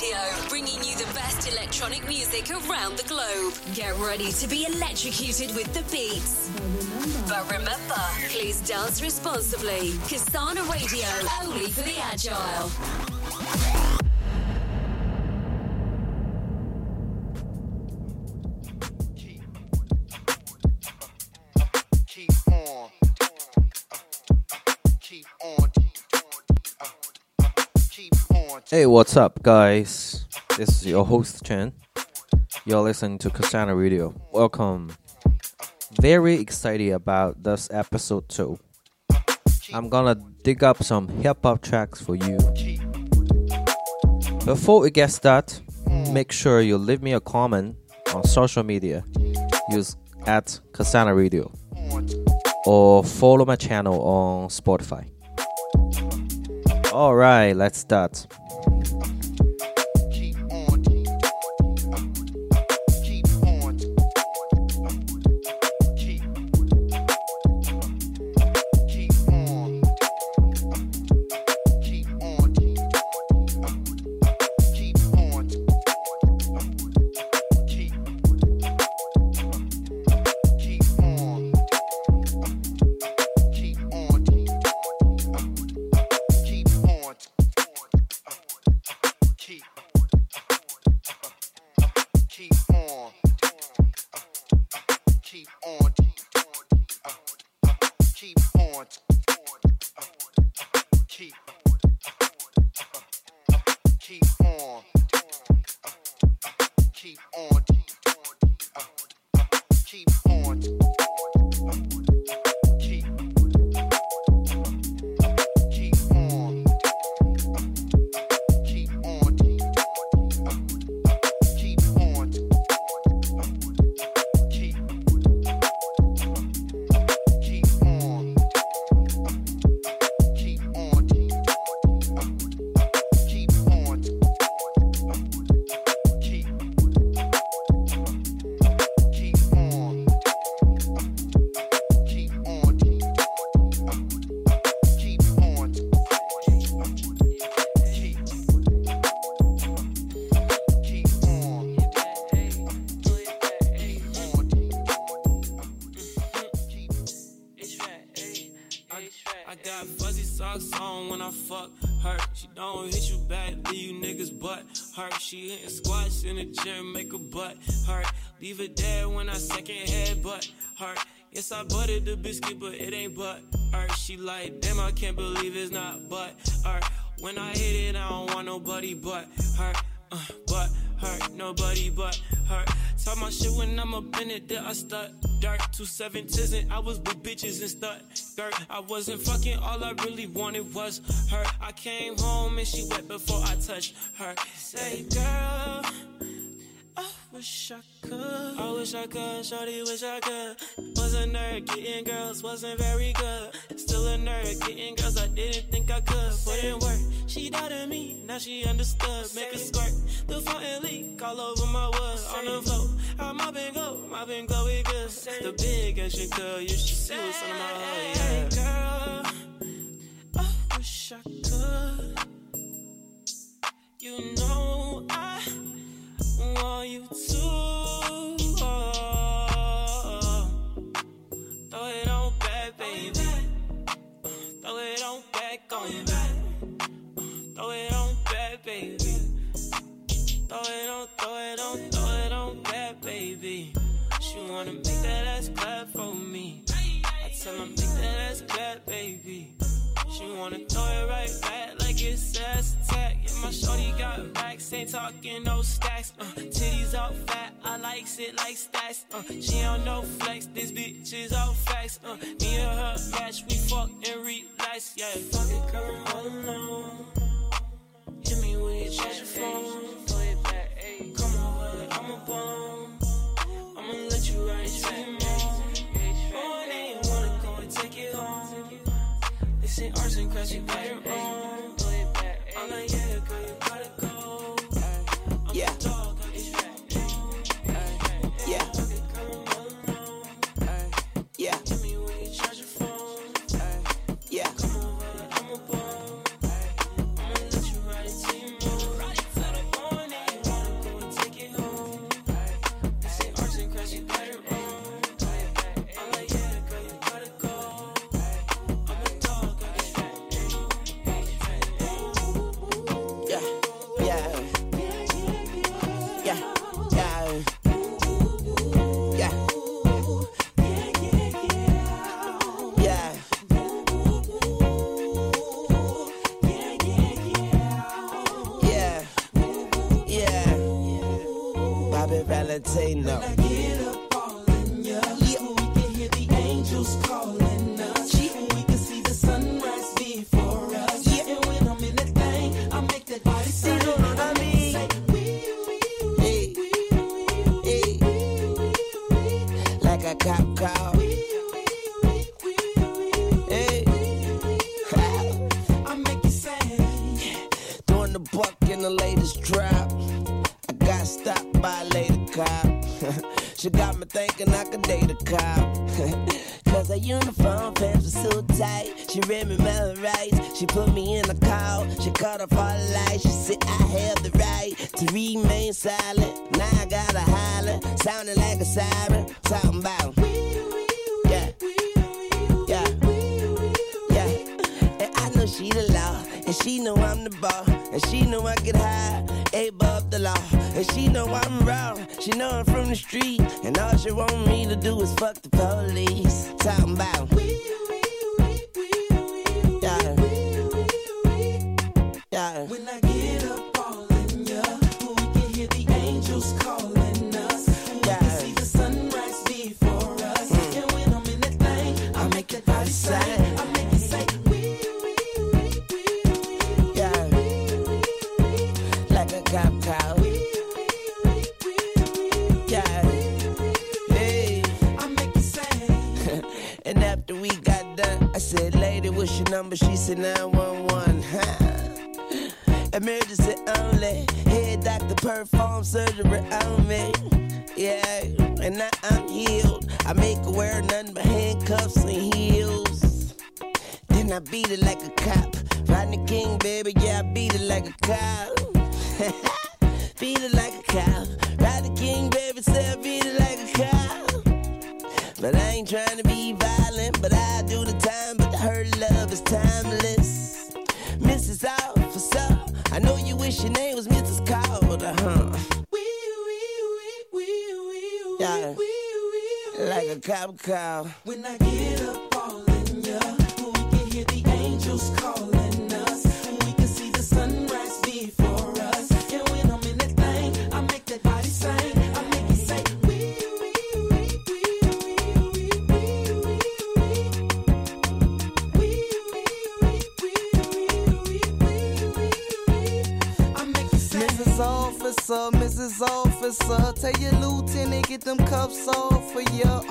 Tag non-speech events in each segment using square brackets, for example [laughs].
Radio, bringing you the best electronic music around the globe. Get ready to be electrocuted with the beats. But remember, please dance responsibly. Kasana Radio, only for the agile. Hey, what's up, guys? This is your host Chen. You're listening to Kasana Radio. Welcome. Very excited about this episode too. I'm gonna dig up some hip hop tracks for you. Before we get started, make sure you leave me a comment on social media. Use at Kasana Radio or follow my channel on Spotify. Alright, let's start. Socks on when I fuck her. She don't hit you back, leave you niggas butt hurt. She hitting squats in the gym, make her butt hurt. Leave it there when I second head butt hurt. Yes, I buttered the biscuit, but it ain't butt hurt. She like, damn, I can't believe it's not butt hurt. When I hit it, I don't want nobody but hurt. Uh, but hurt, nobody but hurt. Talk my shit when I'm up in it, that I stut dirt. Seven and I was with bitches and stut dirt. I wasn't fucking, all I really wanted was her. I came home and she wet before I touched her. Say, girl. I wish I could. I wish I could. Shorty, wish I could. Was a nerd, getting girls wasn't very good. Still a nerd, getting girls I didn't think I could. Put in work. She doubted me, now she understood. Make a squirt. The fountain leak all over my wood. On the floor. I'm mopping go, mopping glow it good. The big action girl, you should see what's on my head. Yeah. Girl, I wish I could. You know I want you to She don't know. She know I get high. Above the law. And she know I'm raw. She know I'm from the street. And all she want me to do is fuck the police. Talking about. Yeah. Yeah. When I get up number? She said, 911. Huh? Emergency only. Head doctor perform surgery on me. Yeah, and now I'm healed. I make her wear nothing but handcuffs and heels. Then I beat it like a cop. Rodney King, baby, yeah, I beat it like a cop. [laughs] beat it like a cop. Rodney King, baby, say I beat it like a cop. But I ain't trying to be violent, but I do the is timeless. Mrs. Officer, I know you wish your name was Mrs. Carter, huh? Yeah, like a cop call. When I get up all in ya, we can hear the angels calling Officer, tell your lieutenant get them cuffs off for ya.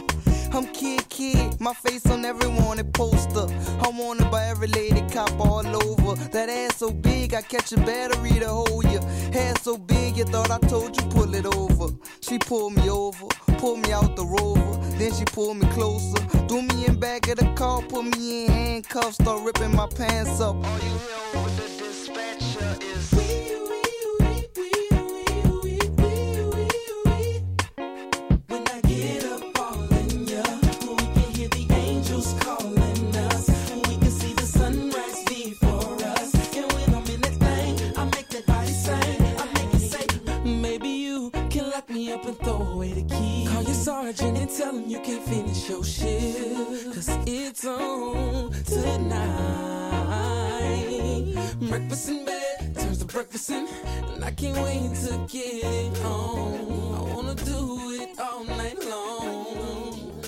I'm Kidd Kidd, my face on every wanted poster. I'm wanted by every lady cop all over. That ass so big, I catch a battery to hold ya. Hair so big, you thought I told you pull it over. She pulled me over, pulled me out the rover. Then she pulled me closer, threw me in back of the car, put me in handcuffs, start ripping my pants up. All you hear over the your shift. Cause it's on tonight. Breakfast in bed turns to breakfast in. And I can't wait to get it home. I wanna do it all night long.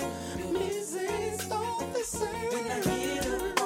Mrs. Officer. When I get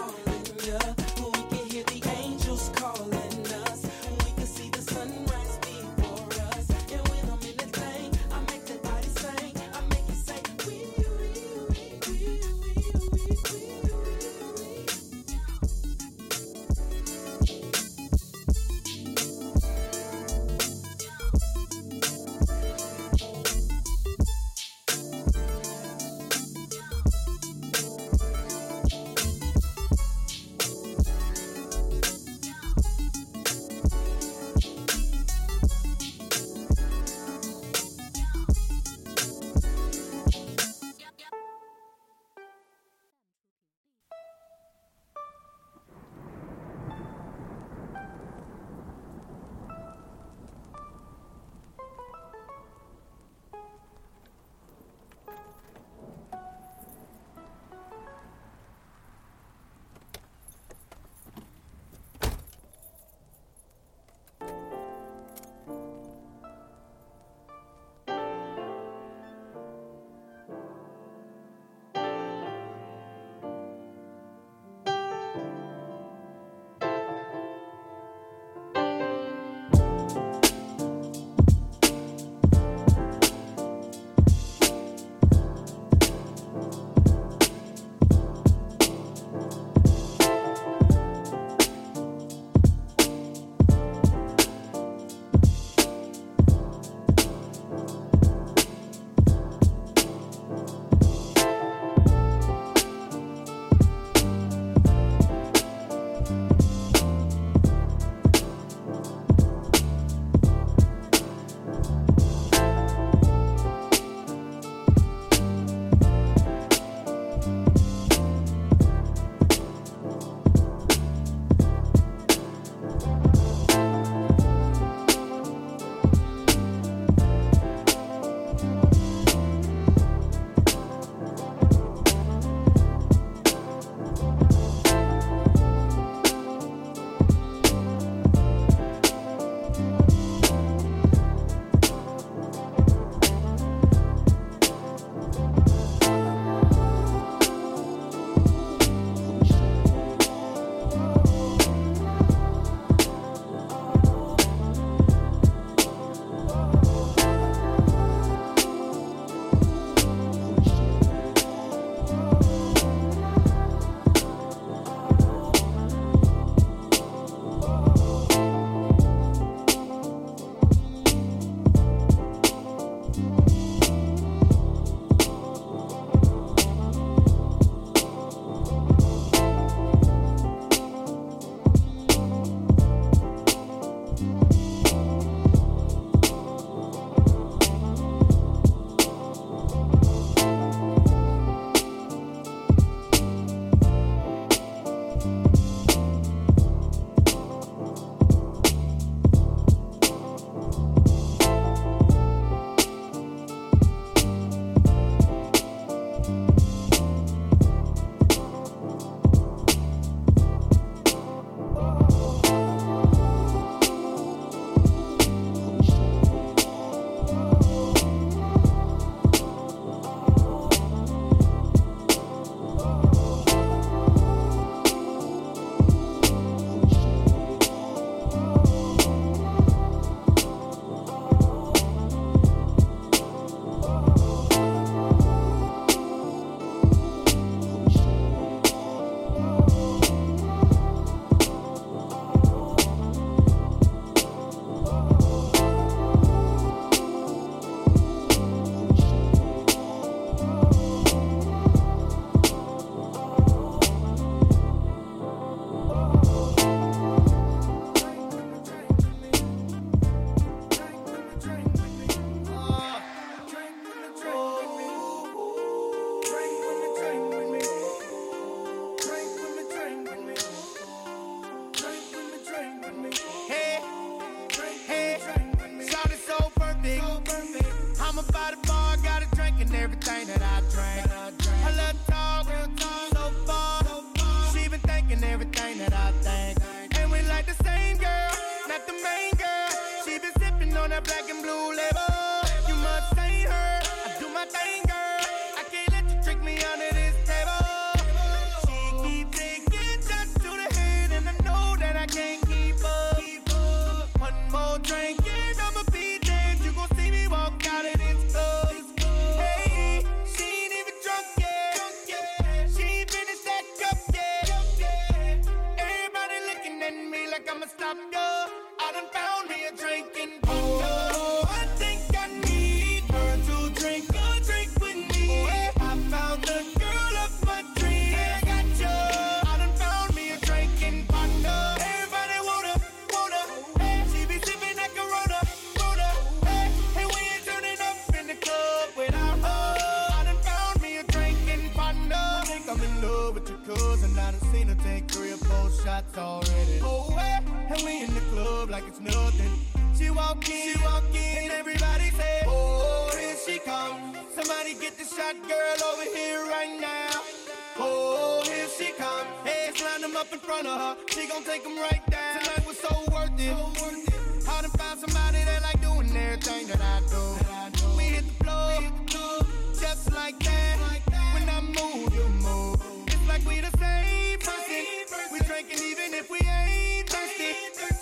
even if we ain't thirsty.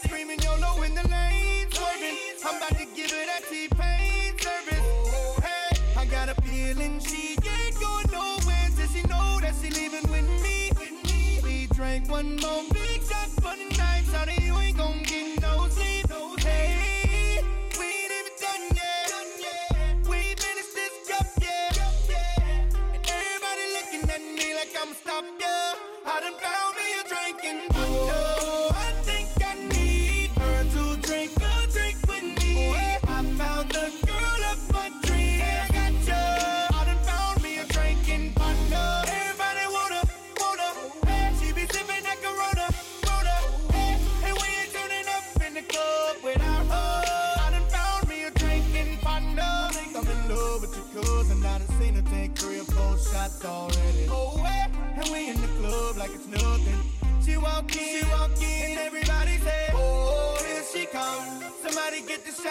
Screaming YOLO in the lane, swerving. I'm about to give her that T-Pain service. Hey, I got a feeling she ain't going nowhere. Does she know that she leaving with me? We drank one more big shot, funny.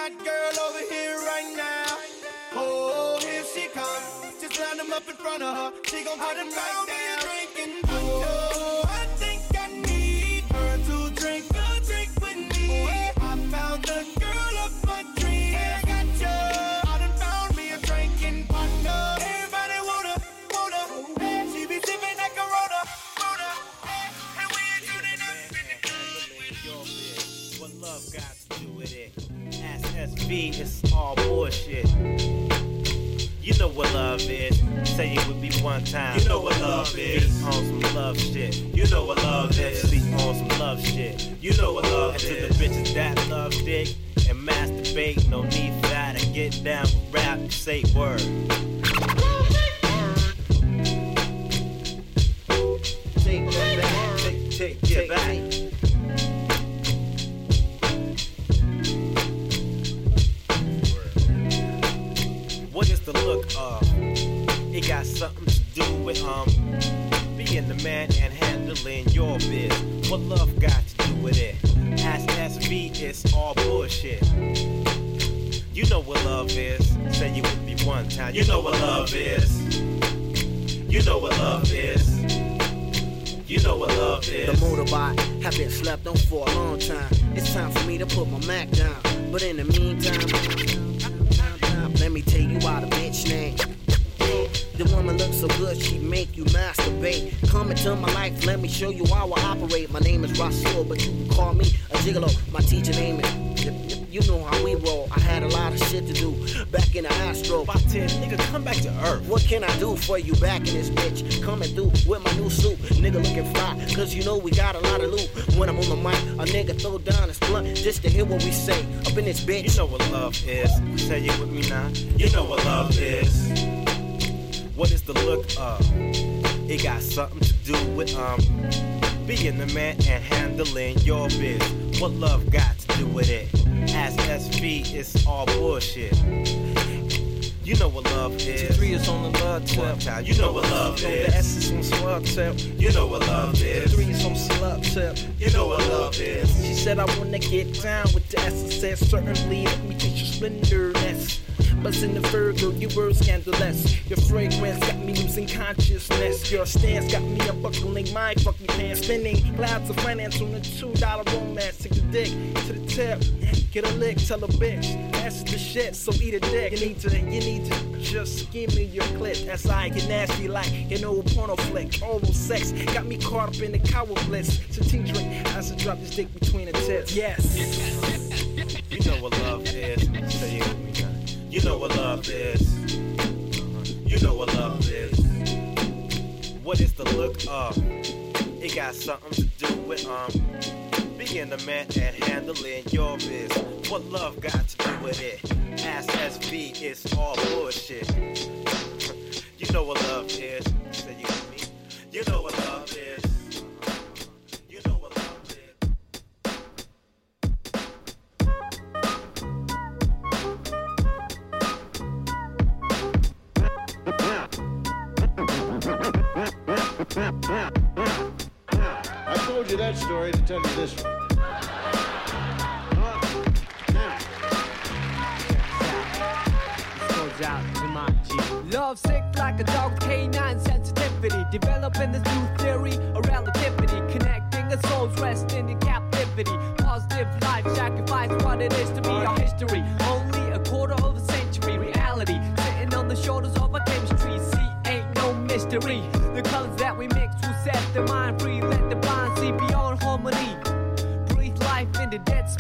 that girl over here right now. Oh, here she comes. Just line them up in front of her. She gon' put them right down. Drinking. Why the bitch name. The woman looks so good, she make you masturbate. Come into my life, let me show you how I operate. My name is Rasul, but you can call me a gigolo. My teacher name is. You know how we roll. I had a lot of shit to do back in the Astro. About 10, nigga, come back to earth. What can I do for you back in this bitch? Coming through with my new suit, nigga looking fly, cause you know we got a lot of loot. When I'm on the mic, a nigga throw down his blunt just to hear what we say up in this bitch. You know what love is. Say it with me now. You know what love is. What is the look of? It got something to do with um being the man and handling your biz. What love got with it? As SV, it's all bullshit. You know what love is. Three is on the love tip. time. You know what love is. the S is on slug tip. You know what love is. Three is on slug tip. You know what love is. She said I wanna get down with the SSS. Certainly let me taste your splendorness. Buzz in the Virgo, you were scandalous. Your fragrance got me losing consciousness. Your stance got me unbuckling my fucking pants. Spending clouds of finance on a two dollar romance. Take the dick to the tip. Get a lick, tell a bitch. That's the shit, so eat a dick. You need to, you need to just give me your clit. As I get nasty like an old porno flick. Oral sex got me caught up in the cow bliss. So tea drink I drop this dick between the tips. Yes. You know what love is. Me now. You know what love is. You know what love is. What is the look of? It got something to do with um being the man and handling your biz. What love got to do with it? Ask SV, it's all bullshit. [laughs] you know what love is. Say you me. You know what love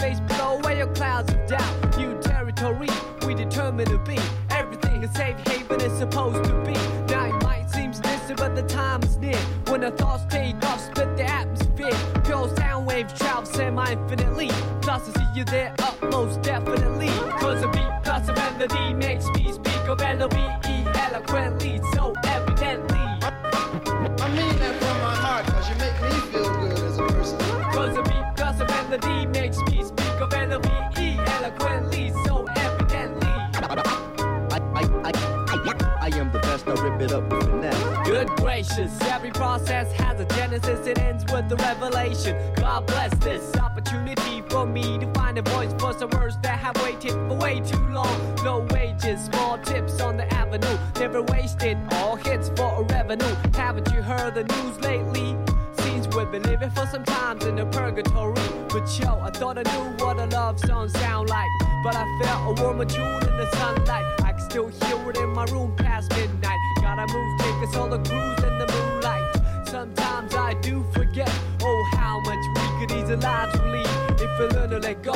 space below where your clouds of doubt. New territory, we determined to be. Everything a safe haven is supposed to be. Now it might seem distant, but the time is near. When the thoughts take off, split the atmosphere. Pure sound waves travel semi infinitely. Plus, I see you there up most definitely. Cause a beat plus a melody makes me speak of L-O-V-E gracious, every process has a genesis, it ends with the revelation. God bless this opportunity for me to find a voice for some words that have waited for way too long. Low wages, small tips on the avenue, never wasted, all hits for a revenue. Haven't you heard the news lately? Seems we've been living for some times in a purgatory. But yo, I thought I knew what a love song sound like. But I felt a warmer tune in the sunlight. I can still hear it in my room past midnight. Gotta move, take us all a cruise in the moonlight. Sometimes I do forget, oh, how much we could ease lives we lead if we learn to let go.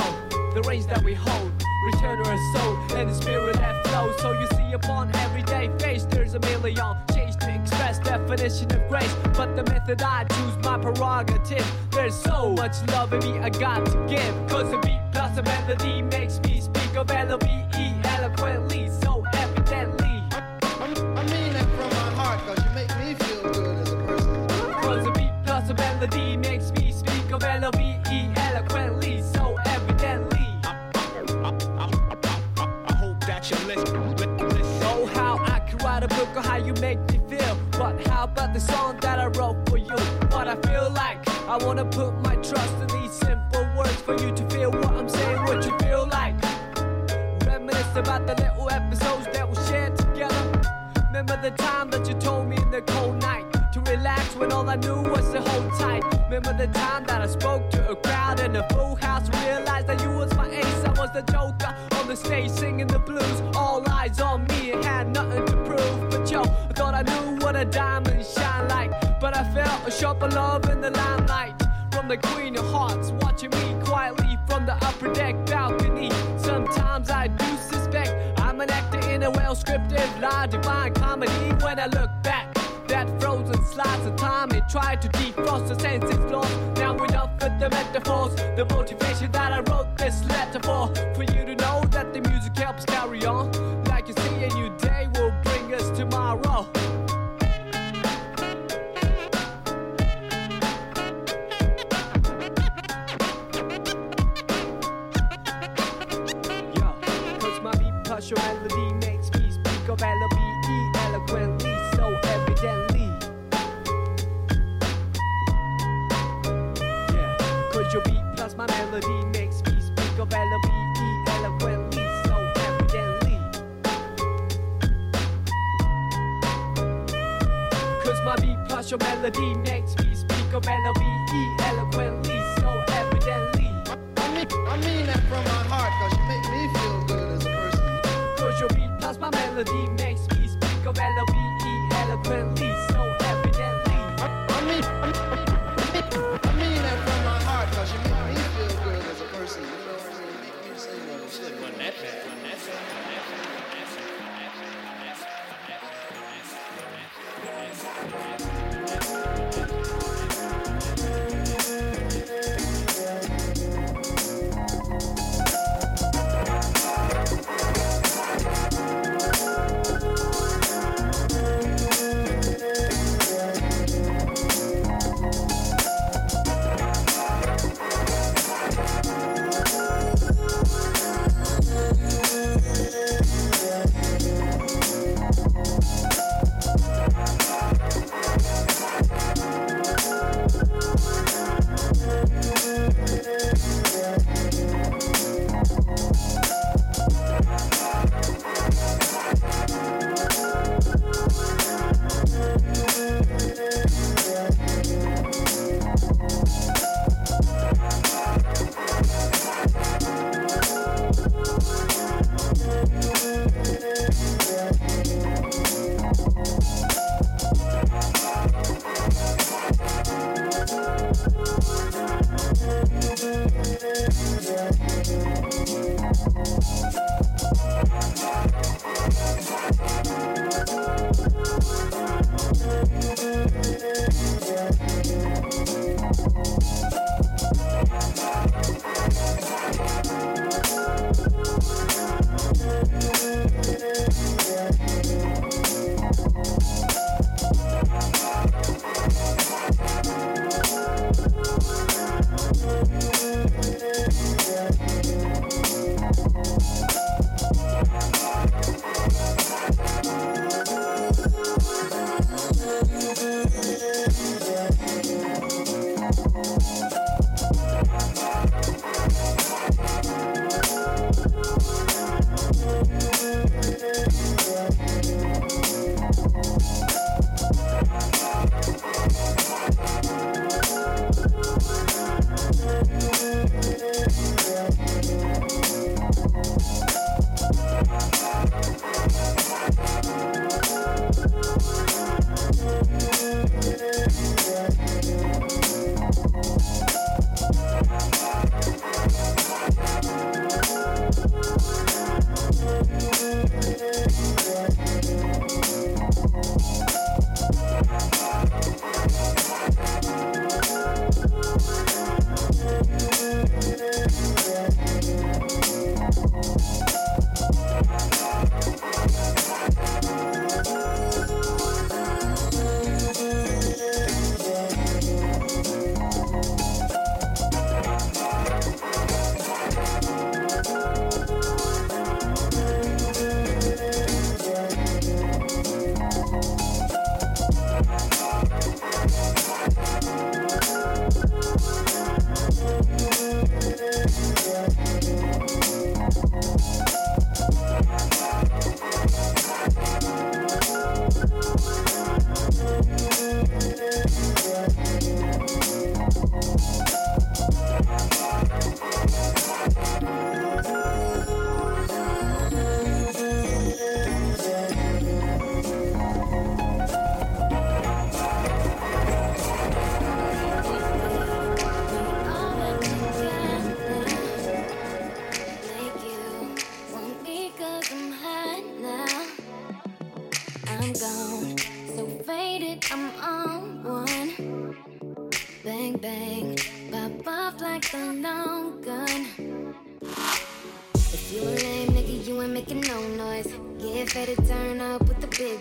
The reins that we hold, return to our soul and the spirit that flows. So you see, upon everyday face, there's a million shades to express definition of grace. But the method I choose, my prerogative. There's so much love in me I got to give. Cause a beat plus a melody makes me speak of L-O-V-E eloquently, melody makes me speak of L-O-V-E eloquently, so evidently. I hope that you listen. Know how I can write a book on how you make me feel. But how about the song that I wrote for you? What I feel like. I wanna put my trust in these simple words for you to feel what I'm saying, what you feel like. Reminisce about the little episodes that we shared together. Remember the time that you told me in the cold night relax when all I knew was to hold tight. Remember the time that I spoke to a crowd in a full house, realized that you was my ace, I was the joker on the stage singing the blues. All eyes on me, and had nothing to prove. But yo, I thought I knew what a diamond shine like, but I felt a sharper love in the limelight. From the Queen of Hearts, watching me quietly from the upper deck balcony. Sometimes I do suspect I'm an actor in a well scripted, lie, divine comedy. When I look tried to defrost the senses lost. Now enough with the metaphors, the motivation that I wrote this letter for. Your melody makes me speak of L-O-V-E eloquently, so evidently. I mean, I mean that from my heart, cause you make me feel good as a person. Cause your beat plus my melody makes me speak of L-O-V-E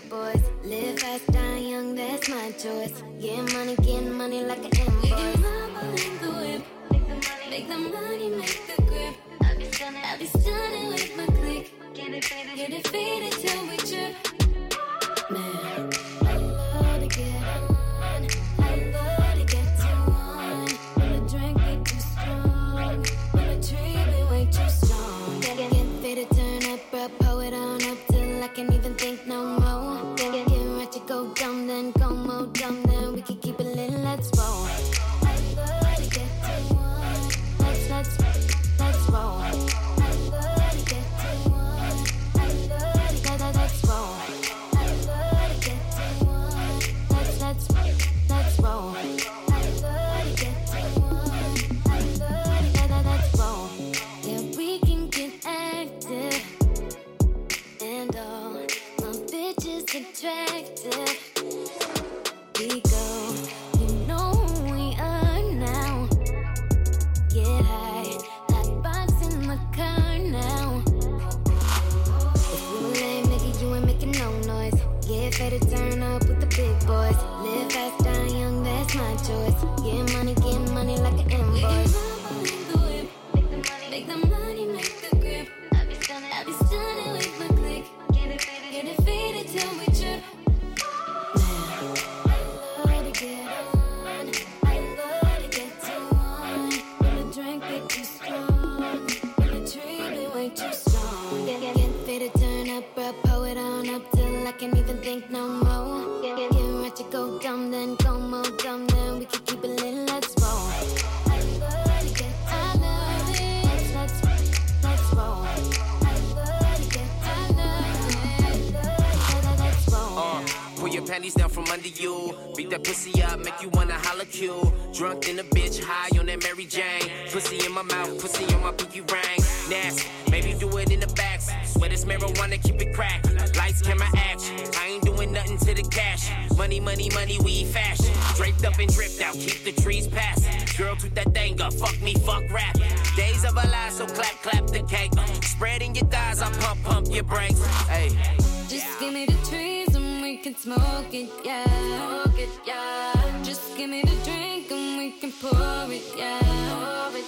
boys. Live fast, die young, that's my choice. Get money, get money like an invoice. in the whip. Make the money, make the grip. I'll be stunning, I'll be stunning with my click. Get it faded, get it faded till we trip. Man, attractive. We go, you know who we are now. Get high, hot box in the car now. If you a lame nigga, you ain't making no noise. Get ready to turn up with the big boys. Live fast, die young, that's my choice. Get money, get money like an invoice. Down from under you. Beat that pussy up, make you wanna holla Q. Drunk in a bitch, high on that Mary Jane. Pussy in my mouth, pussy on my pinky ring. Nasty, maybe do it in the back. Swear this marijuana, keep it cracked. Lights, camera, action. I ain't doing nothing to the cash. Money, money, money, we fashion. Draped up and dripped out, keep the trees passing. Girl, toot that thing up, fuck me, fuck rap. Days of a lie, so clap, clap the cake. Spreading your thighs, I pump, pump your brakes. Hey. Just give me the trees can smoke it, yeah. Smoke it, yeah. Just give me the drink and we can pour it, yeah. Pour it,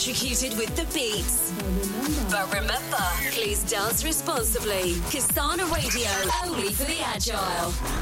electrocuted with the beats. But remember, please dance responsibly. Kasana Radio, only for the agile.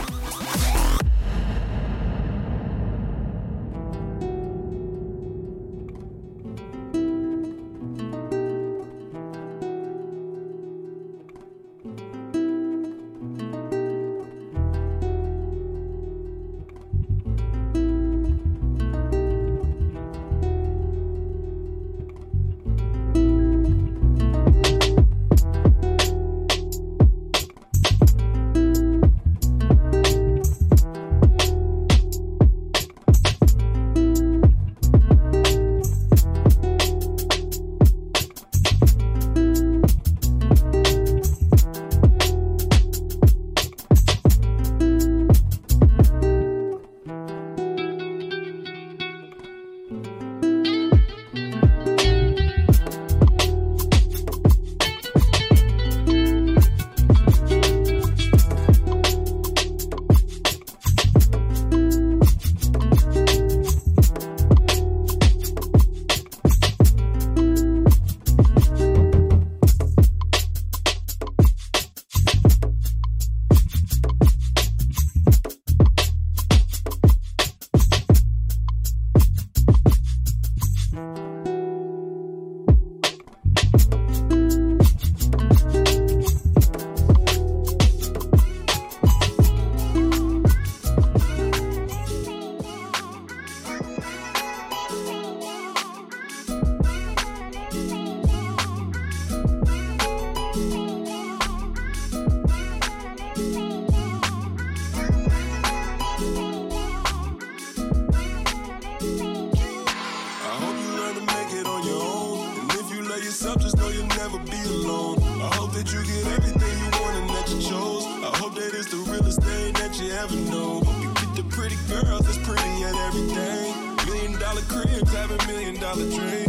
That you get everything you want and that you chose. I hope that it's the realest thing that you ever know. Hope you get the pretty girls that's pretty at everything. Million dollar cribs, having million dollar dreams.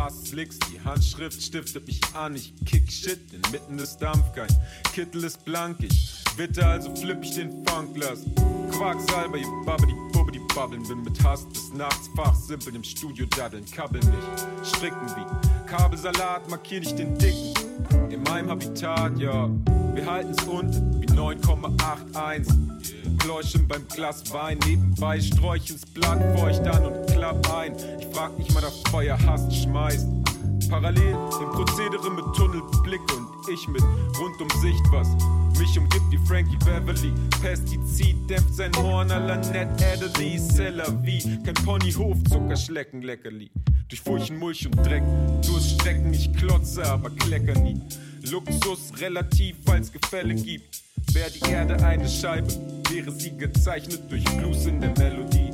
Auf Hasslicks. Die Handschrift stiftet mich an. Ich kick Shit inmitten des Dampf. Kein Kittel ist blank. Ich witte, also flipp ich den Funkglas. Quacksalber, ihr Babbidi, Bubbidi, Babbeln. Bin mit Hass bis nachts fachsimpeln im Studio daddeln. Kabbeln nicht, stricken wie Kabelsalat. Markier nicht den Dicken. In meinem Habitat, ja. Wir halten's unten wie 9,81. Pläuschen beim Glas Wein, nebenbei ins Blatt feucht an und klapp ein. Ich frag nicht mal, das Feuer hasst, schmeißt. Parallel im Prozedere mit Tunnelblick und ich mit rundum Sicht, was mich umgibt wie Frankie Beverly. Pestizid dämpft sein Horn, aller Net Adderley, Seller wie kein Ponyhof, Zuckerschlecken, Leckerli. Durch Furchen, Mulch und Dreck, Durststrecken, ich klotze, aber klecker nie. Luxus relativ, weil's Gefälle gibt. Wäre die Erde eine Scheibe, wäre sie gezeichnet durch Blues in der Melodie.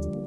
Thank